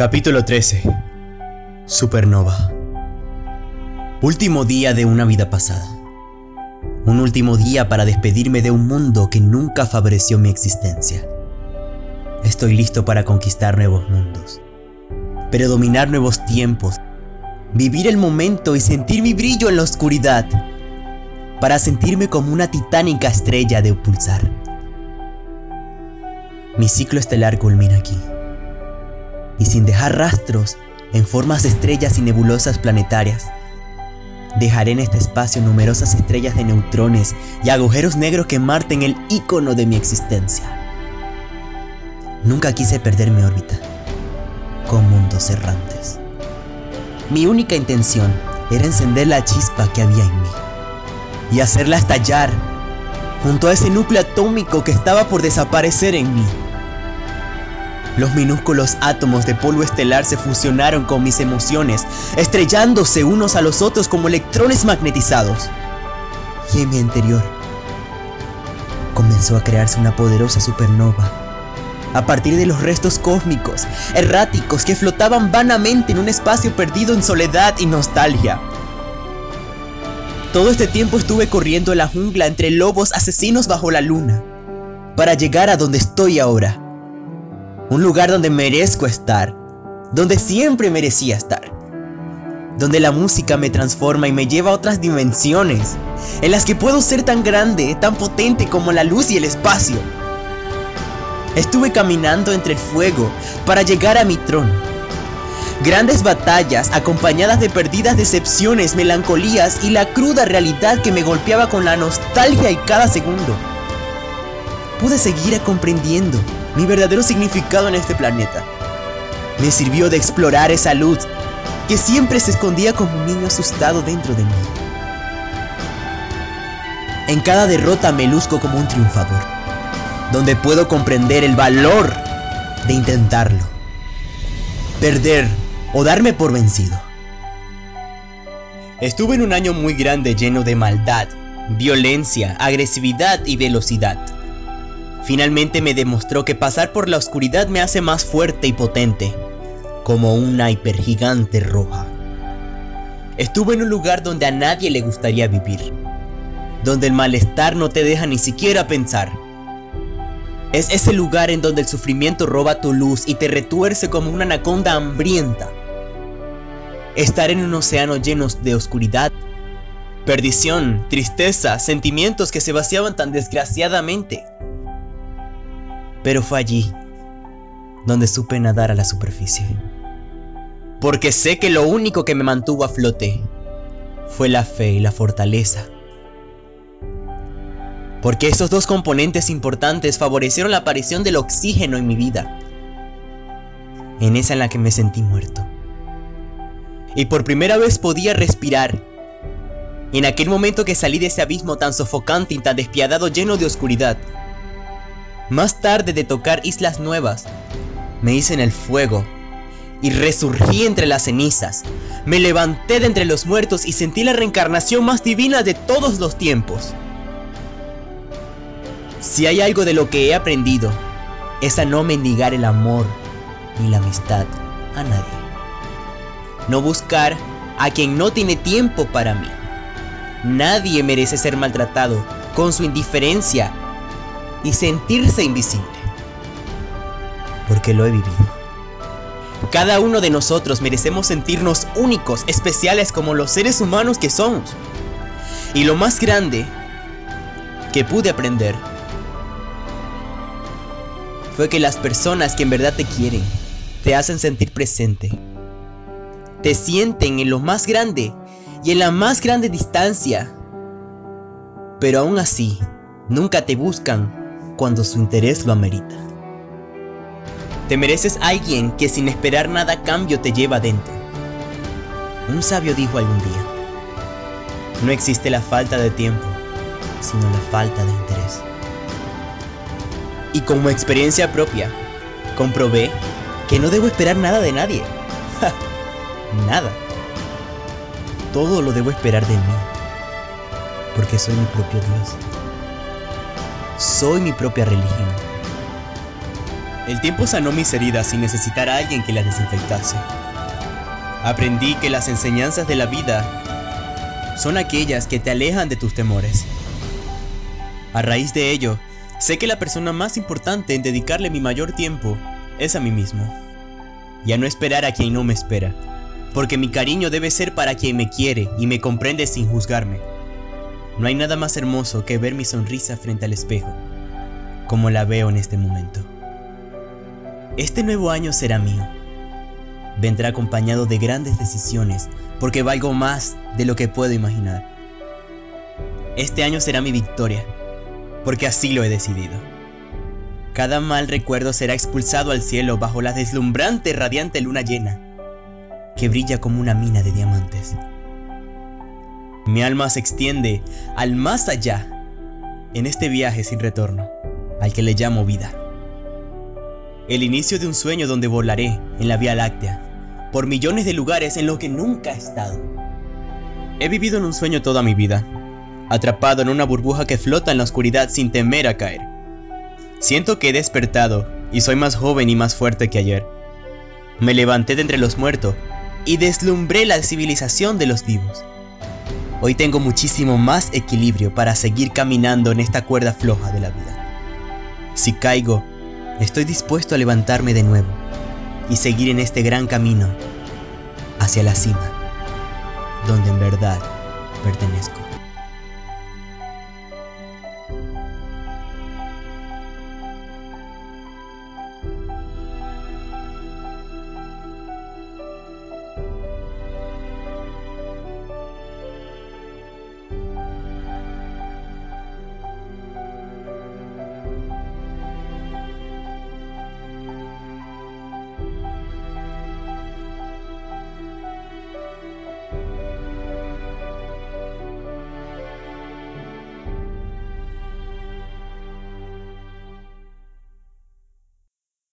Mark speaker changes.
Speaker 1: Capítulo 13 Supernova Último día de una vida pasada. Un último día para despedirme de un mundo que nunca favoreció mi existencia. Estoy listo para conquistar nuevos mundos, pero dominar nuevos tiempos, vivir el momento y sentir mi brillo en la oscuridad, para sentirme como una titánica estrella de pulsar. Mi ciclo estelar culmina aquí, y sin dejar rastros en formas de estrellas y nebulosas planetarias, dejaré en este espacio numerosas estrellas de neutrones y agujeros negros que marten el icono de mi existencia. Nunca quise perder mi órbita con mundos errantes. Mi única intención era encender la chispa que había en mí y hacerla estallar junto a ese núcleo atómico que estaba por desaparecer en mí. Los minúsculos átomos de polvo estelar se fusionaron con mis emociones, estrellándose unos a los otros como electrones magnetizados. Y en mi interior comenzó a crearse una poderosa supernova a partir de los restos cósmicos, erráticos que flotaban vanamente en un espacio perdido en soledad y nostalgia. Todo este tiempo estuve corriendo en la jungla entre lobos asesinos bajo la luna, para llegar a donde estoy ahora. Un lugar donde merezco estar, donde siempre merecía estar. Donde la música me transforma y me lleva a otras dimensiones, en las que puedo ser tan grande, tan potente como la luz y el espacio. Estuve caminando entre el fuego para llegar a mi trono. Grandes batallas acompañadas de perdidas decepciones, melancolías y la cruda realidad que me golpeaba con la nostalgia y cada segundo. Pude seguir comprendiendo mi verdadero significado en este planeta. Me sirvió de explorar esa luz que siempre se escondía como un niño asustado dentro de mí. En cada derrota me luzco como un triunfador donde puedo comprender el valor de intentarlo, perder o darme por vencido. Estuve en un año muy grande lleno de maldad, violencia, agresividad y velocidad. Finalmente me demostró que pasar por la oscuridad me hace más fuerte y potente, como una hipergigante roja. Estuve en un lugar donde a nadie le gustaría vivir, donde el malestar no te deja ni siquiera pensar, es ese lugar en donde el sufrimiento roba tu luz y te retuerce como una anaconda hambrienta. Estar en un océano lleno de oscuridad, perdición, tristeza, sentimientos que se vaciaban tan desgraciadamente. Pero fue allí donde supe nadar a la superficie. Porque sé que lo único que me mantuvo a flote fue la fe y la fortaleza porque estos dos componentes importantes favorecieron la aparición del oxígeno en mi vida, en esa en la que me sentí muerto. Y por primera vez podía respirar. En aquel momento que salí de ese abismo tan sofocante y tan despiadado lleno de oscuridad. Más tarde de tocar islas nuevas, me hice en el fuego y resurgí entre las cenizas. Me levanté de entre los muertos y sentí la reencarnación más divina de todos los tiempos. Si hay algo de lo que he aprendido, es a no mendigar el amor ni la amistad a nadie. No buscar a quien no tiene tiempo para mí. Nadie merece ser maltratado con su indiferencia y sentirse invisible. Porque lo he vivido. Cada uno de nosotros merecemos sentirnos únicos, especiales como los seres humanos que somos. Y lo más grande que pude aprender fue que las personas que en verdad te quieren te hacen sentir presente. Te sienten en lo más grande y en la más grande distancia. Pero aún así, nunca te buscan cuando su interés lo amerita. Te mereces alguien que sin esperar nada a cambio te lleva adentro. Un sabio dijo algún día, no existe la falta de tiempo, sino la falta de interés y como experiencia propia, comprobé que no debo esperar nada de nadie. nada. Todo lo debo esperar de mí, porque soy mi propio Dios. Soy mi propia religión. El tiempo sanó mis heridas sin necesitar a alguien que las desinfectase. Aprendí que las enseñanzas de la vida son aquellas que te alejan de tus temores. A raíz de ello, sé que la persona más importante en dedicarle mi mayor tiempo es a mí mismo. Y a no esperar a quien no me espera, porque mi cariño debe ser para quien me quiere y me comprende sin juzgarme. No hay nada más hermoso que ver mi sonrisa frente al espejo, como la veo en este momento. Este nuevo año será mío vendrá acompañado de grandes decisiones, porque valgo más de lo que puedo imaginar. Este año será mi victoria, porque así lo he decidido. Cada mal recuerdo será expulsado al cielo bajo la deslumbrante radiante luna llena, que brilla como una mina de diamantes. Mi alma se extiende al más allá, en este viaje sin retorno, al que le llamo vida. El inicio de un sueño donde volaré en la Vía Láctea, por millones de lugares en los que nunca he estado. He vivido en un sueño toda mi vida, atrapado en una burbuja que flota en la oscuridad sin temer a caer. Siento que he despertado y soy más joven y más fuerte que ayer. Me levanté de entre los muertos y deslumbré la civilización de los vivos. Hoy tengo muchísimo más equilibrio para seguir caminando en esta cuerda floja de la vida. Si caigo, estoy dispuesto a levantarme de nuevo y seguir en este gran camino hacia la cima, donde en verdad pertenezco.